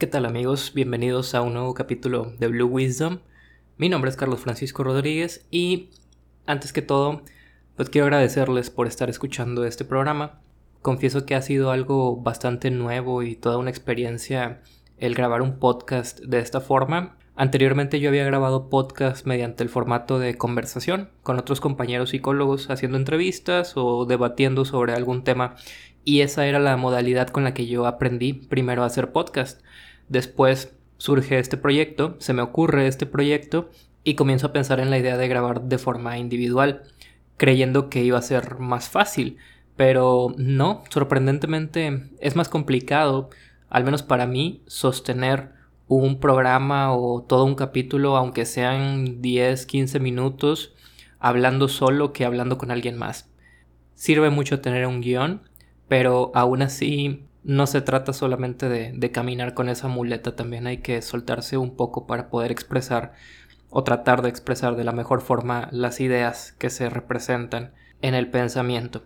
¿Qué tal amigos? Bienvenidos a un nuevo capítulo de Blue Wisdom. Mi nombre es Carlos Francisco Rodríguez y antes que todo, pues quiero agradecerles por estar escuchando este programa. Confieso que ha sido algo bastante nuevo y toda una experiencia el grabar un podcast de esta forma. Anteriormente yo había grabado podcast mediante el formato de conversación con otros compañeros psicólogos haciendo entrevistas o debatiendo sobre algún tema y esa era la modalidad con la que yo aprendí primero a hacer podcast. Después surge este proyecto, se me ocurre este proyecto y comienzo a pensar en la idea de grabar de forma individual, creyendo que iba a ser más fácil, pero no, sorprendentemente es más complicado, al menos para mí, sostener un programa o todo un capítulo, aunque sean 10, 15 minutos, hablando solo que hablando con alguien más. Sirve mucho tener un guion, pero aún así no se trata solamente de, caminar con esa muleta, también hay que soltarse un poco para poder expresar o tratar de expresar de la mejor forma las ideas que se representan en el pensamiento.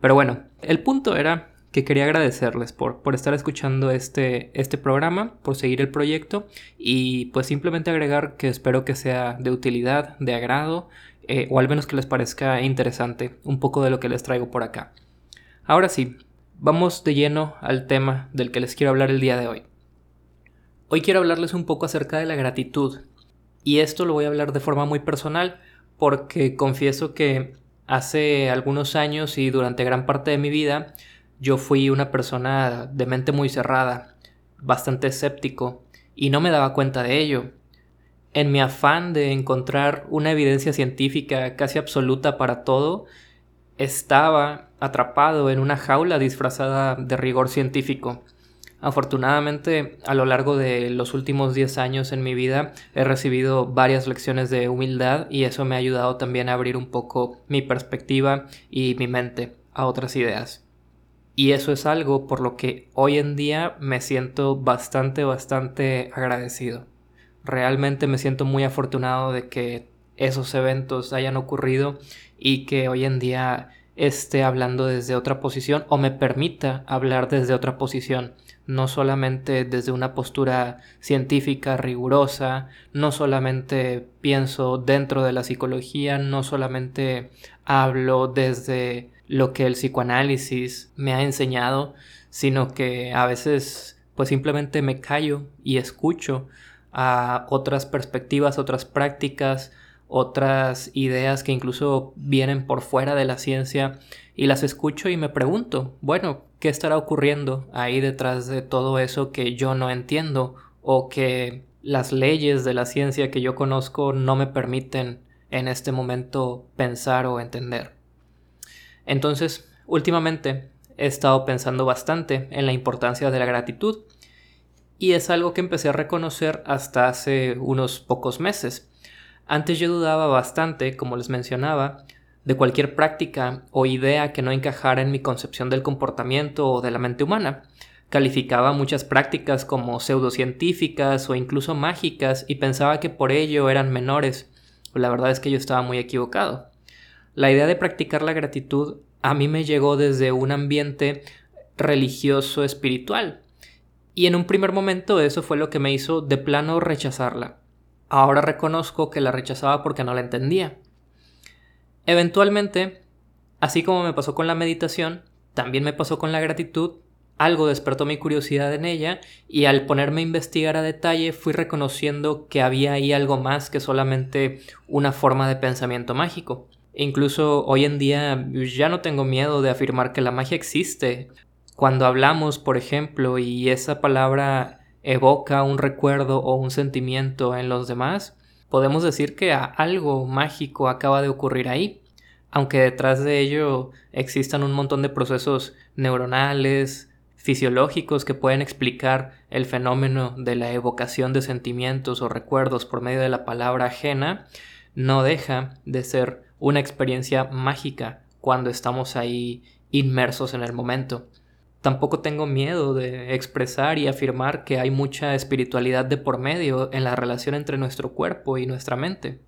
Pero bueno, el punto era que quería agradecerles por, estar escuchando este, este programa, por seguir el proyecto y pues simplemente agregar que espero que sea de utilidad, de agrado eh, o al menos que les parezca interesante un poco de lo que les traigo por acá. Ahora sí, vamos de lleno al tema del que les quiero hablar el día de hoy. Hoy quiero hablarles un poco acerca de la gratitud. Y esto lo voy a hablar de forma muy personal porque confieso que hace algunos años y durante gran parte de mi vida yo fui una persona de mente muy cerrada, bastante escéptico, y no me daba cuenta de ello. En mi afán de encontrar una evidencia científica casi absoluta para todo, estaba atrapado en una jaula disfrazada de rigor científico. Afortunadamente, a lo largo de los últimos 10 años en mi vida he recibido varias lecciones de humildad y eso me ha ayudado también a abrir un poco mi perspectiva y mi mente a otras ideas. Y eso es algo por lo que hoy en día me siento bastante, bastante agradecido. Realmente me siento muy afortunado de que esos eventos hayan ocurrido y que hoy en día esté hablando desde otra posición o me permita hablar desde otra posición, no solamente desde una postura científica rigurosa, no solamente pienso dentro de la psicología, no solamente hablo desde lo que el psicoanálisis me ha enseñado, sino que a veces pues simplemente me callo y escucho a otras perspectivas, otras prácticas, otras ideas que incluso vienen por fuera de la ciencia y las escucho y me pregunto, bueno, ¿qué estará ocurriendo ahí detrás de todo eso que yo no entiendo o que las leyes de la ciencia que yo conozco no me permiten en este momento pensar o entender? Entonces, últimamente he estado pensando bastante en la importancia de la gratitud y es algo que empecé a reconocer hasta hace unos pocos meses antes yo dudaba bastante, como les mencionaba, de cualquier práctica o idea que no encajara en mi concepción del comportamiento o de la mente humana. Calificaba muchas prácticas como pseudocientíficas o incluso mágicas y pensaba que por ello eran menores. La verdad es que yo estaba muy equivocado. La idea de practicar la gratitud a mí me llegó desde un ambiente religioso espiritual. Y en un primer momento eso fue lo que me hizo de plano rechazarla. Ahora reconozco que la rechazaba porque no la entendía. Eventualmente, así como me pasó con la meditación, también me pasó con la gratitud, algo despertó mi curiosidad en ella y al ponerme a investigar a detalle fui reconociendo que había ahí algo más que solamente una forma de pensamiento mágico. incluso hoy en día ya no tengo miedo de afirmar que la magia existe. Cuando hablamos, por ejemplo, y esa palabra evoca un recuerdo o un sentimiento en los demás, podemos decir que algo mágico acaba de ocurrir ahí, aunque detrás de ello existan un montón de procesos neuronales, fisiológicos que pueden explicar el fenómeno de la evocación de sentimientos o recuerdos por medio de la palabra ajena, no deja de ser una experiencia mágica cuando estamos ahí inmersos en el momento. Tampoco tengo miedo de expresar y afirmar que hay mucha espiritualidad de por medio en la relación entre nuestro cuerpo y nuestra mente.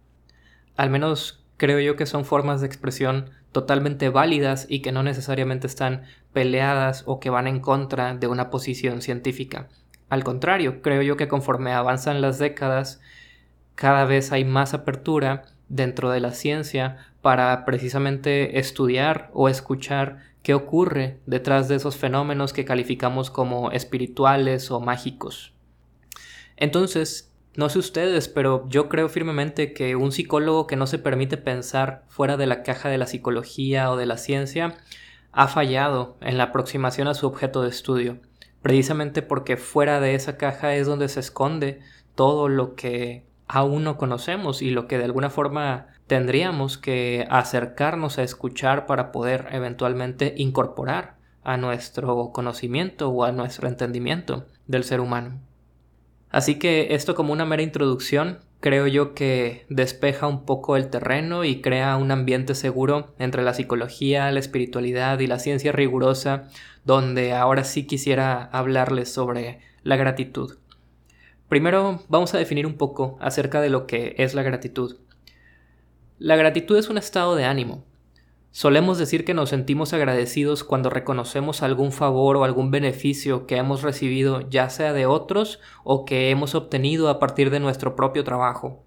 Al menos creo yo que son formas de expresión totalmente válidas y que no necesariamente están peleadas o que van en contra de una posición científica. Al contrario, creo yo que conforme avanzan las décadas, cada vez hay más apertura dentro de la ciencia para precisamente estudiar o escuchar qué ocurre detrás de esos fenómenos que calificamos como espirituales o mágicos. Entonces, no sé ustedes, pero yo creo firmemente que un psicólogo que no se permite pensar fuera de la caja de la psicología o de la ciencia ha fallado en la aproximación a su objeto de estudio, precisamente porque fuera de esa caja es donde se esconde todo lo que aún no conocemos y lo que de alguna forma tendríamos que acercarnos a escuchar para poder eventualmente incorporar a nuestro conocimiento o a nuestro entendimiento del ser humano. Así que esto como una mera introducción creo yo que despeja un poco el terreno y crea un ambiente seguro entre la psicología, la espiritualidad y la ciencia rigurosa, donde ahora sí quisiera hablarles sobre la gratitud. Primero vamos a definir un poco acerca de lo que es la gratitud. La gratitud es un estado de ánimo. Solemos decir que nos sentimos agradecidos cuando reconocemos algún favor o algún beneficio que hemos recibido ya sea de otros o que hemos obtenido a partir de nuestro propio trabajo.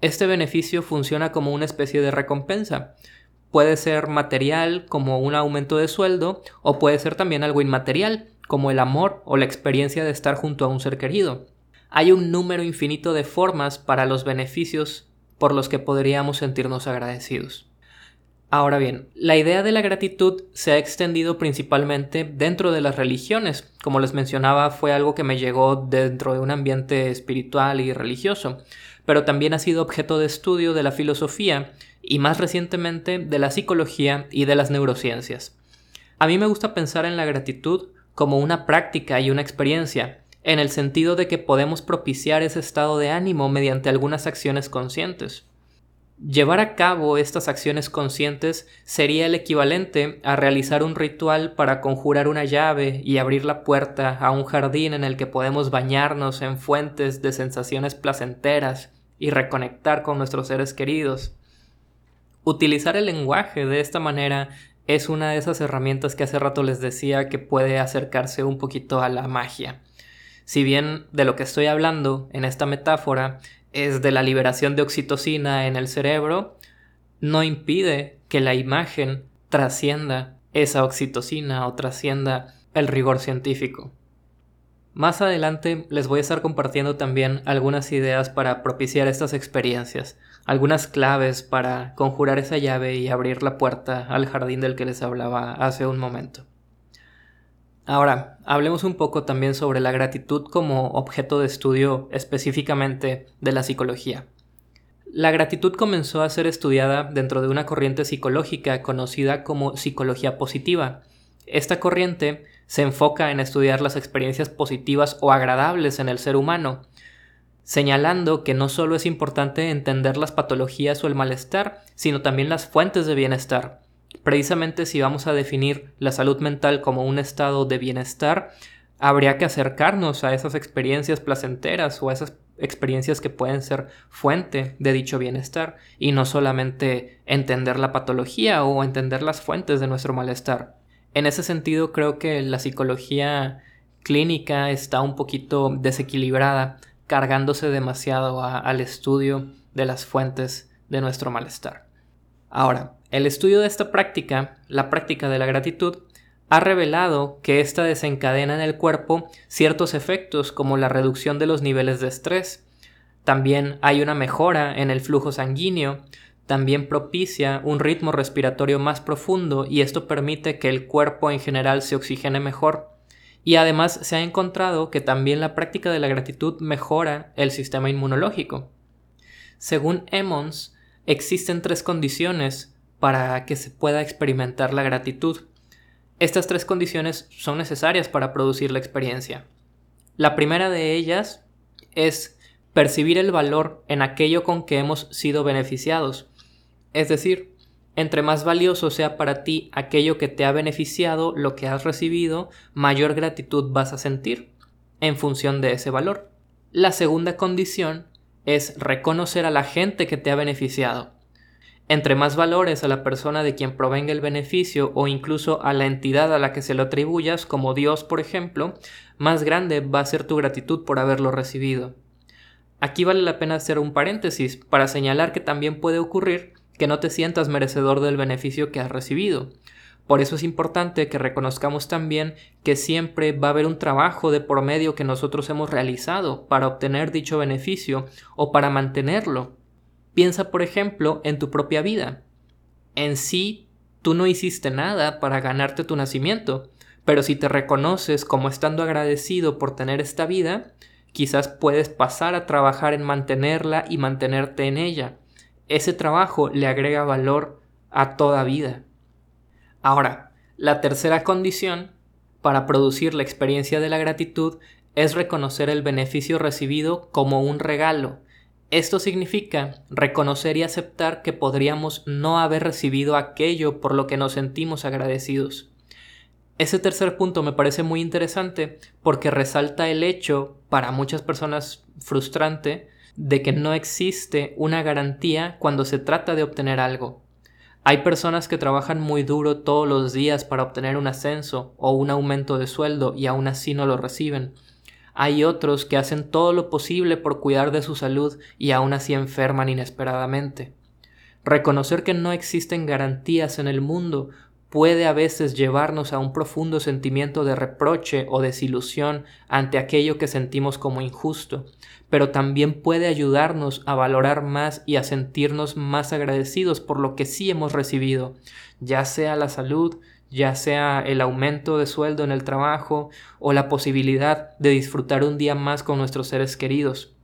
Este beneficio funciona como una especie de recompensa. Puede ser material como un aumento de sueldo o puede ser también algo inmaterial como el amor o la experiencia de estar junto a un ser querido. Hay un número infinito de formas para los beneficios por los que podríamos sentirnos agradecidos. Ahora bien, la idea de la gratitud se ha extendido principalmente dentro de las religiones. Como les mencionaba, fue algo que me llegó dentro de un ambiente espiritual y religioso, pero también ha sido objeto de estudio de la filosofía y más recientemente de la psicología y de las neurociencias. A mí me gusta pensar en la gratitud como una práctica y una experiencia, en el sentido de que podemos propiciar ese estado de ánimo mediante algunas acciones conscientes. Llevar a cabo estas acciones conscientes sería el equivalente a realizar un ritual para conjurar una llave y abrir la puerta a un jardín en el que podemos bañarnos en fuentes de sensaciones placenteras y reconectar con nuestros seres queridos. Utilizar el lenguaje de esta manera es una de esas herramientas que hace rato les decía que puede acercarse un poquito a la magia. Si bien de lo que estoy hablando en esta metáfora es de la liberación de oxitocina en el cerebro, no impide que la imagen trascienda esa oxitocina o trascienda el rigor científico. Más adelante les voy a estar compartiendo también algunas ideas para propiciar estas experiencias, algunas claves para conjurar esa llave y abrir la puerta al jardín del que les hablaba hace un momento. Ahora, hablemos un poco también sobre la gratitud como objeto de estudio específicamente de la psicología. La gratitud comenzó a ser estudiada dentro de una corriente psicológica conocida como psicología positiva. Esta corriente se enfoca en estudiar las experiencias positivas o agradables en el ser humano, señalando que no solo es importante entender las patologías o el malestar, sino también las fuentes de bienestar. Precisamente si vamos a definir la salud mental como un estado de bienestar, habría que acercarnos a esas experiencias placenteras o a esas experiencias que pueden ser fuente de dicho bienestar y no solamente entender la patología o entender las fuentes de nuestro malestar. En ese sentido, creo que la psicología clínica está un poquito desequilibrada, cargándose demasiado al estudio de las fuentes de nuestro malestar. Ahora, el estudio de esta práctica, la práctica de la gratitud, ha revelado que ésta desencadena en el cuerpo ciertos efectos como la reducción de los niveles de estrés. También hay una mejora en el flujo sanguíneo, también propicia un ritmo respiratorio más profundo y esto permite que el cuerpo en general se oxigene mejor. Y además se ha encontrado que también la práctica de la gratitud mejora el sistema inmunológico. Según Emmons, existen tres condiciones para que se pueda experimentar la gratitud. Estas tres condiciones son necesarias para producir la experiencia. La primera de ellas es percibir el valor en aquello con que hemos sido beneficiados. Es decir, entre más valioso sea para ti aquello que te ha beneficiado, lo que has recibido, mayor gratitud vas a sentir en función de ese valor. La segunda condición es reconocer a la gente que te ha beneficiado. Entre más valores a la persona de quien provenga el beneficio o incluso a la entidad a la que se lo atribuyas, como Dios por ejemplo, más grande va a ser tu gratitud por haberlo recibido. Aquí vale la pena hacer un paréntesis para señalar que también puede ocurrir que no te sientas merecedor del beneficio que has recibido. Por eso es importante que reconozcamos también que siempre va a haber un trabajo de por medio que nosotros hemos realizado para obtener dicho beneficio o para mantenerlo. Piensa, por ejemplo, en tu propia vida. En sí, tú no hiciste nada para ganarte tu nacimiento, pero si te reconoces como estando agradecido por tener esta vida, quizás puedes pasar a trabajar en mantenerla y mantenerte en ella. Ese trabajo le agrega valor a toda vida. Ahora, la tercera condición para producir la experiencia de la gratitud es reconocer el beneficio recibido como un regalo, esto significa reconocer y aceptar que podríamos no haber recibido aquello por lo que nos sentimos agradecidos. Ese tercer punto me parece muy interesante porque resalta el hecho, para muchas personas frustrante, de que no existe una garantía cuando se trata de obtener algo. Hay personas que trabajan muy duro todos los días para obtener un ascenso o un aumento de sueldo y aún así no lo reciben. Hay otros que hacen todo lo posible por cuidar de su salud y aún así enferman inesperadamente. Reconocer que no existen garantías en el mundo puede a veces llevarnos a un profundo sentimiento de reproche o desilusión ante aquello que sentimos como injusto, pero también puede ayudarnos a valorar más y a sentirnos más agradecidos por lo que sí hemos recibido, ya sea la salud, ya sea el aumento de sueldo en el trabajo o la posibilidad de disfrutar un día más con nuestros seres queridos.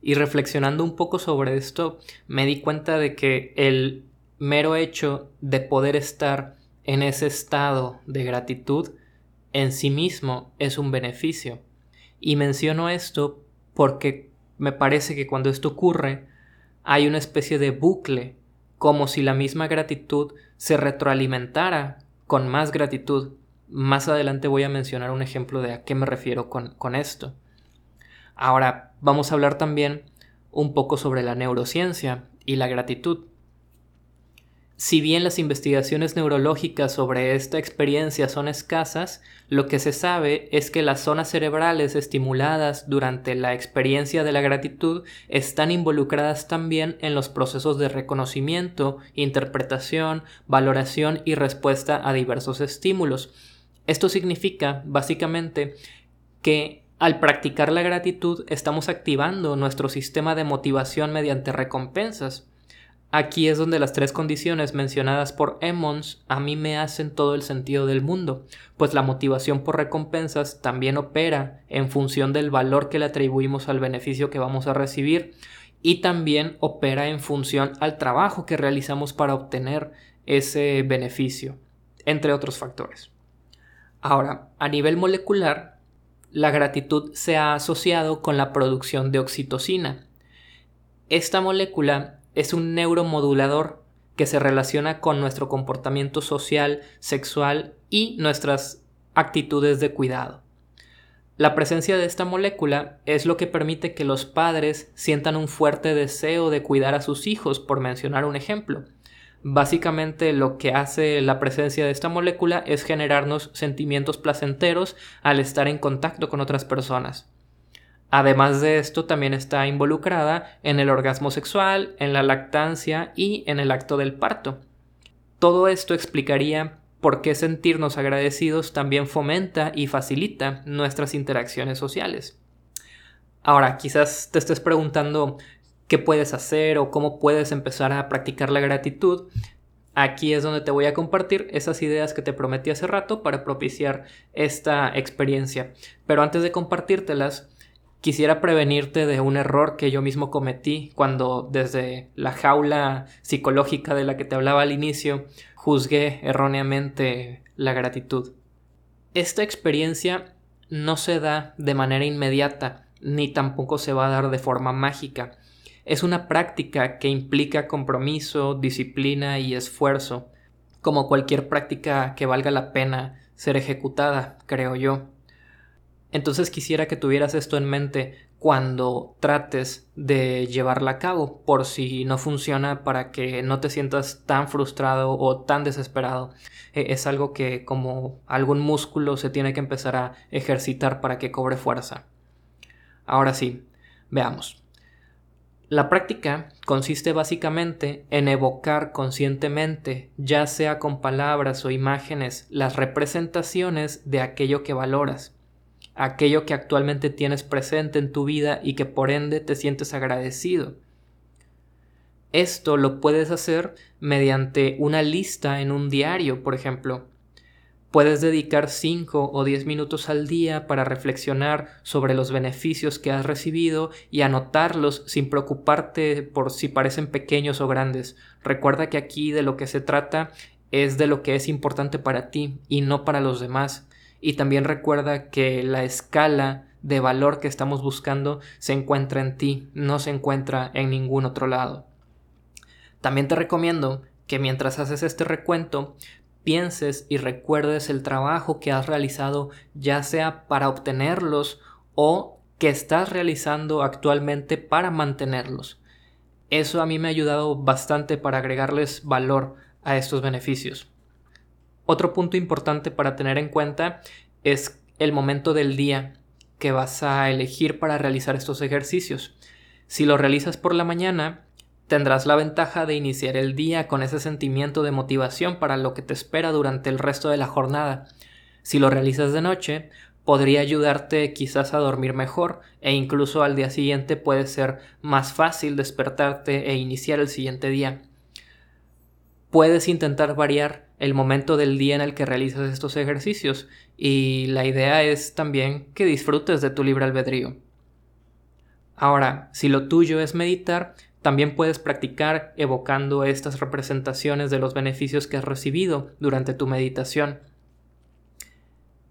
Y reflexionando un poco sobre esto, me di cuenta de que el mero hecho de poder estar en ese estado de gratitud en sí mismo es un beneficio. Y menciono esto porque me parece que cuando esto ocurre hay una especie de bucle, como si la misma gratitud se retroalimentara con más gratitud. Más adelante voy a mencionar un ejemplo de a qué me refiero con, con esto. Ahora vamos a hablar también un poco sobre la neurociencia y la gratitud. Si bien las investigaciones neurológicas sobre esta experiencia son escasas, lo que se sabe es que las zonas cerebrales estimuladas durante la experiencia de la gratitud están involucradas también en los procesos de reconocimiento, interpretación, valoración y respuesta a diversos estímulos. Esto significa, básicamente, que al practicar la gratitud estamos activando nuestro sistema de motivación mediante recompensas. Aquí es donde las tres condiciones mencionadas por Emmons a mí me hacen todo el sentido del mundo, pues la motivación por recompensas también opera en función del valor que le atribuimos al beneficio que vamos a recibir y también opera en función al trabajo que realizamos para obtener ese beneficio, entre otros factores. Ahora, a nivel molecular, la gratitud se ha asociado con la producción de oxitocina. Esta molécula es un neuromodulador que se relaciona con nuestro comportamiento social, sexual y nuestras actitudes de cuidado. La presencia de esta molécula es lo que permite que los padres sientan un fuerte deseo de cuidar a sus hijos, por mencionar un ejemplo. Básicamente lo que hace la presencia de esta molécula es generarnos sentimientos placenteros al estar en contacto con otras personas. Además de esto, también está involucrada en el orgasmo sexual, en la lactancia y en el acto del parto. Todo esto explicaría por qué sentirnos agradecidos también fomenta y facilita nuestras interacciones sociales. Ahora, quizás te estés preguntando qué puedes hacer o cómo puedes empezar a practicar la gratitud. Aquí es donde te voy a compartir esas ideas que te prometí hace rato para propiciar esta experiencia. Pero antes de compartírtelas, quisiera prevenirte de un error que yo mismo cometí cuando desde la jaula psicológica de la que te hablaba al inicio juzgué erróneamente la gratitud. Esta experiencia no se da de manera inmediata ni tampoco se va a dar de forma mágica. Es una práctica que implica compromiso, disciplina y esfuerzo, como cualquier práctica que valga la pena ser ejecutada, creo yo. Entonces quisiera que tuvieras esto en mente cuando trates de llevarla a cabo, por si no funciona para que no te sientas tan frustrado o tan desesperado. E, es algo que como algún músculo se tiene que empezar a ejercitar para que cobre fuerza. Ahora sí, veamos. La práctica consiste básicamente en evocar conscientemente, ya sea con palabras o imágenes, las representaciones de aquello que valoras aquello que actualmente tienes presente en tu vida y que por ende te sientes agradecido. Esto lo puedes hacer mediante una lista en un diario, por ejemplo. Puedes dedicar 5 o 10 minutos al día para reflexionar sobre los beneficios que has recibido y anotarlos sin preocuparte por si parecen pequeños o grandes. Recuerda que aquí de lo que se trata es de lo que es importante para ti y no para los demás y también recuerda que la escala de valor que estamos buscando se encuentra en ti, no se encuentra en ningún otro lado. También te recomiendo que mientras haces este recuento, pienses y recuerdes el trabajo que has realizado, ya sea para obtenerlos o que estás realizando actualmente para mantenerlos. Eso a mí me ha ayudado bastante para agregarles valor a estos beneficios. Otro punto importante para tener en cuenta es el momento del día que vas a elegir para realizar estos ejercicios. Si lo realizas por la mañana, tendrás la ventaja de iniciar el día con ese sentimiento de motivación para lo que te espera durante el resto de la jornada. Si lo realizas de noche, podría ayudarte quizás a dormir mejor e incluso al día siguiente puede ser más fácil despertarte e iniciar el siguiente día. Puedes intentar variar el momento del día en el que realizas estos ejercicios y la idea es también que disfrutes de tu libre albedrío. Ahora, si lo tuyo es meditar, también puedes practicar evocando estas representaciones de los beneficios que has recibido durante tu meditación.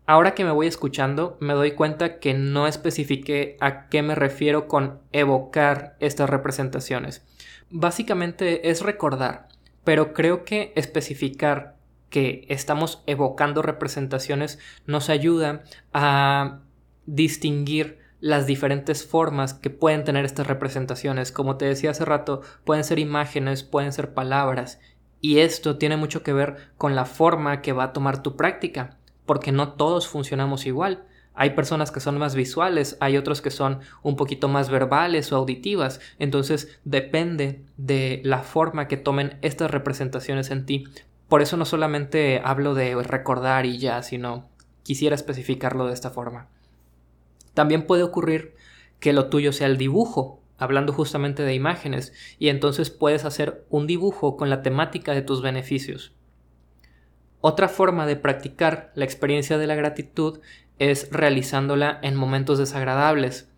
Ahora que me voy escuchando, me doy cuenta que no especifiqué a qué me refiero con evocar estas representaciones. Básicamente es recordar, pero creo que especificar que estamos evocando representaciones nos ayuda a distinguir las diferentes formas que pueden tener estas representaciones. Como te decía hace rato, pueden ser imágenes, pueden ser palabras, y esto tiene mucho que ver con la forma que va a tomar tu práctica, porque no todos funcionamos igual. Hay personas que son más visuales, hay otros que son un poquito más verbales o auditivas. Entonces depende de la forma que tomen estas representaciones en ti. Por eso no solamente hablo de recordar y ya, sino quisiera especificarlo de esta forma. También puede ocurrir que lo tuyo sea el dibujo, hablando justamente de imágenes, y entonces puedes hacer un dibujo con la temática de tus beneficios. Otra forma de practicar la experiencia de la gratitud es realizándola en momentos desagradables.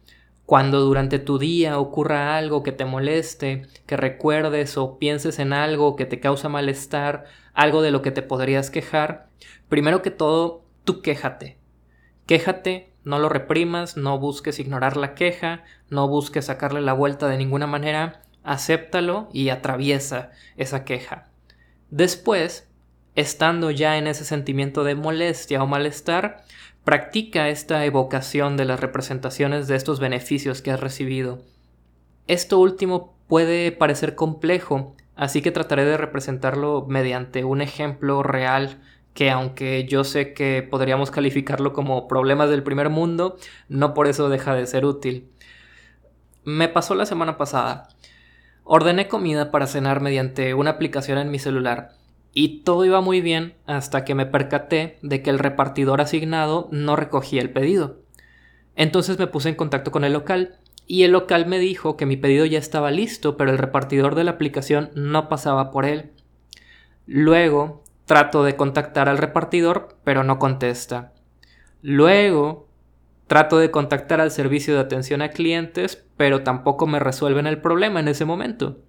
Cuando durante tu día ocurra algo que te moleste, que recuerdes o pienses en algo que te causa malestar, algo de lo que te podrías quejar, primero que todo, tú quéjate. Quéjate, no lo reprimas, no busques ignorar la queja, no busques sacarle la vuelta de ninguna manera, acéptalo y atraviesa esa queja. Después, estando ya en ese sentimiento de molestia o malestar, Practica esta evocación de las representaciones de estos beneficios que has recibido. Esto último puede parecer complejo, así que trataré de representarlo mediante un ejemplo real que aunque yo sé que podríamos calificarlo como problemas del primer mundo, no por eso deja de ser útil. Me pasó la semana pasada. Ordené comida para cenar mediante una aplicación en mi celular y todo iba muy bien hasta que me percaté de que el repartidor asignado no recogía el pedido. Entonces me puse en contacto con el local y el local me dijo que mi pedido ya estaba listo, pero el repartidor de la aplicación no pasaba por él. Luego trato de contactar al repartidor, pero no contesta. Luego trato de contactar al servicio de atención a clientes, pero tampoco me resuelven el problema en ese momento.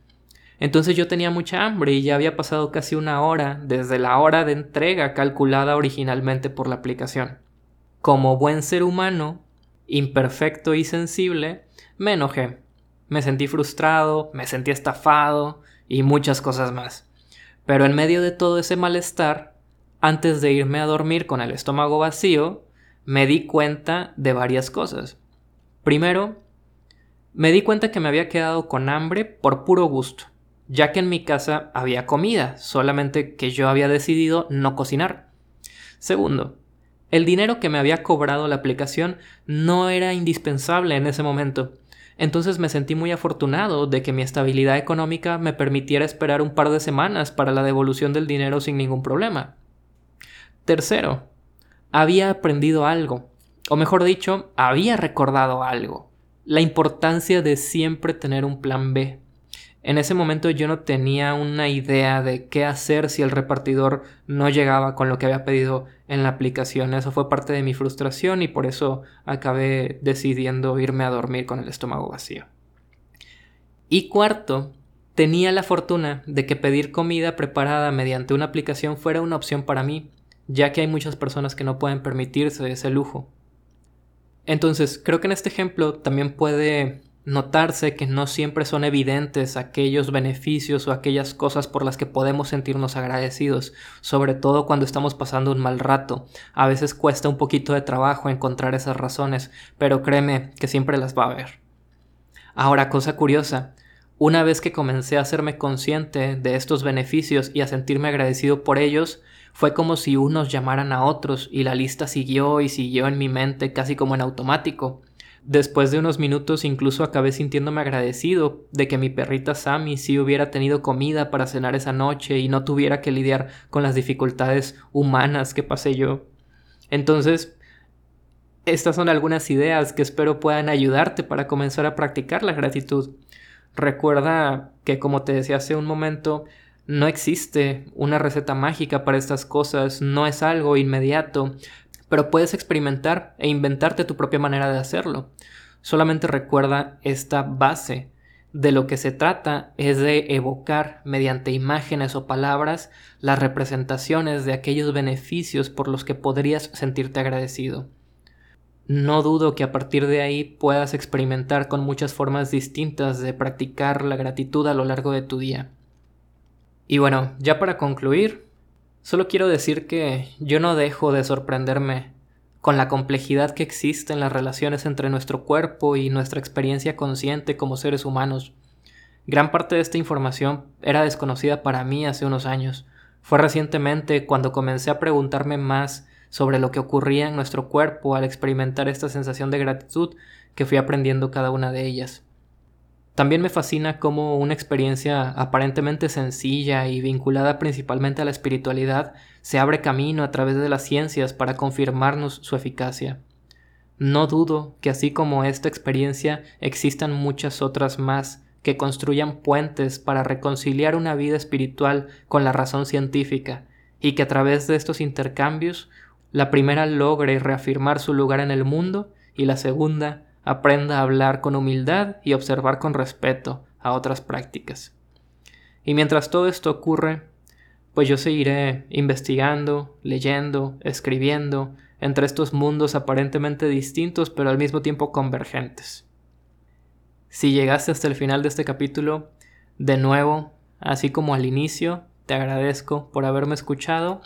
Entonces yo tenía mucha hambre y ya había pasado casi una hora desde la hora de entrega calculada originalmente por la aplicación. Como buen ser humano, imperfecto y sensible, me enojé. Me sentí frustrado, me sentí estafado y muchas cosas más. Pero en medio de todo ese malestar, antes de irme a dormir con el estómago vacío, me di cuenta de varias cosas. Primero, Me di cuenta que me había quedado con hambre por puro gusto, ya que en mi casa había comida, solamente que yo había decidido no cocinar. Segundo, el dinero que me había cobrado la aplicación no era indispensable en ese momento. Entonces me sentí muy afortunado de que mi estabilidad económica me permitiera esperar un par de semanas para la devolución del dinero sin ningún problema. Tercero, había aprendido algo, o mejor dicho, había recordado algo, la importancia de siempre tener un plan B. En ese momento yo no tenía una idea de qué hacer si el repartidor no llegaba con lo que había pedido en la aplicación. Eso fue parte de mi frustración y por eso acabé decidiendo irme a dormir con el estómago vacío. Y cuarto, tenía la fortuna de que pedir comida preparada mediante una aplicación fuera una opción para mí, ya que hay muchas personas que no pueden permitirse ese lujo. Entonces, creo que en este ejemplo también puede notarse que no siempre son evidentes aquellos beneficios o aquellas cosas por las que podemos sentirnos agradecidos, sobre todo cuando estamos pasando un mal rato. A veces cuesta un poquito de trabajo encontrar esas razones, pero créeme que siempre las va a haber. Ahora, cosa curiosa, una vez que comencé a hacerme consciente de estos beneficios y a sentirme agradecido por ellos, fue como si unos llamaran a otros y la lista siguió y siguió en mi mente casi como en automático. Después de unos minutos incluso acabé sintiéndome agradecido de que mi perrita Sammy sí hubiera tenido comida para cenar esa noche y no tuviera que lidiar con las dificultades humanas que pasé yo. Entonces, estas son algunas ideas que espero puedan ayudarte para comenzar a practicar la gratitud. Recuerda que, como te decía hace un momento, no existe una receta mágica para estas cosas, no es algo inmediato, pero puedes experimentar e inventarte tu propia manera de hacerlo. Solamente recuerda esta base. De lo que se trata es de evocar mediante imágenes o palabras las representaciones de aquellos beneficios por los que podrías sentirte agradecido. No dudo que a partir de ahí puedas experimentar con muchas formas distintas de practicar la gratitud a lo largo de tu día. Y bueno, ya para concluir, Solo quiero decir que yo no dejo de sorprenderme con la complejidad que existe en las relaciones entre nuestro cuerpo y nuestra experiencia consciente como seres humanos. Gran parte de esta información era desconocida para mí hace unos años. Fue recientemente cuando comencé a preguntarme más sobre lo que ocurría en nuestro cuerpo al experimentar esta sensación de gratitud que fui aprendiendo cada una de ellas. También me fascina cómo una experiencia aparentemente sencilla y vinculada principalmente a la espiritualidad se abre camino a través de las ciencias para confirmarnos su eficacia. No dudo que así como esta experiencia existan muchas otras más que construyan puentes para reconciliar una vida espiritual con la razón científica y que a través de estos intercambios la primera logre reafirmar su lugar en el mundo y la segunda aprenda a hablar con humildad y observar con respeto a otras prácticas. Y mientras todo esto ocurre, pues yo seguiré investigando, leyendo, escribiendo entre estos mundos aparentemente distintos pero al mismo tiempo convergentes. Si llegaste hasta el final de este capítulo, de nuevo, así como al inicio, te agradezco por haberme escuchado.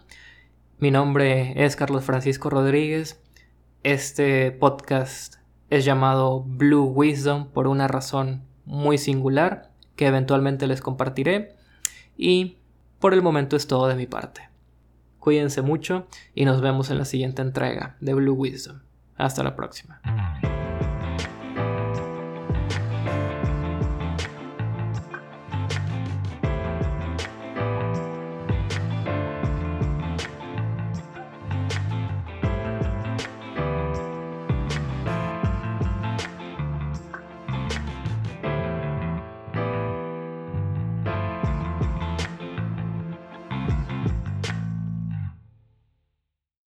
Mi nombre es Carlos Francisco Rodríguez. Este podcast es llamado Blue Wisdom por una razón muy singular que eventualmente les compartiré y por el momento es todo de mi parte. Cuídense mucho y nos vemos en la siguiente entrega de Blue Wisdom. Hasta la próxima.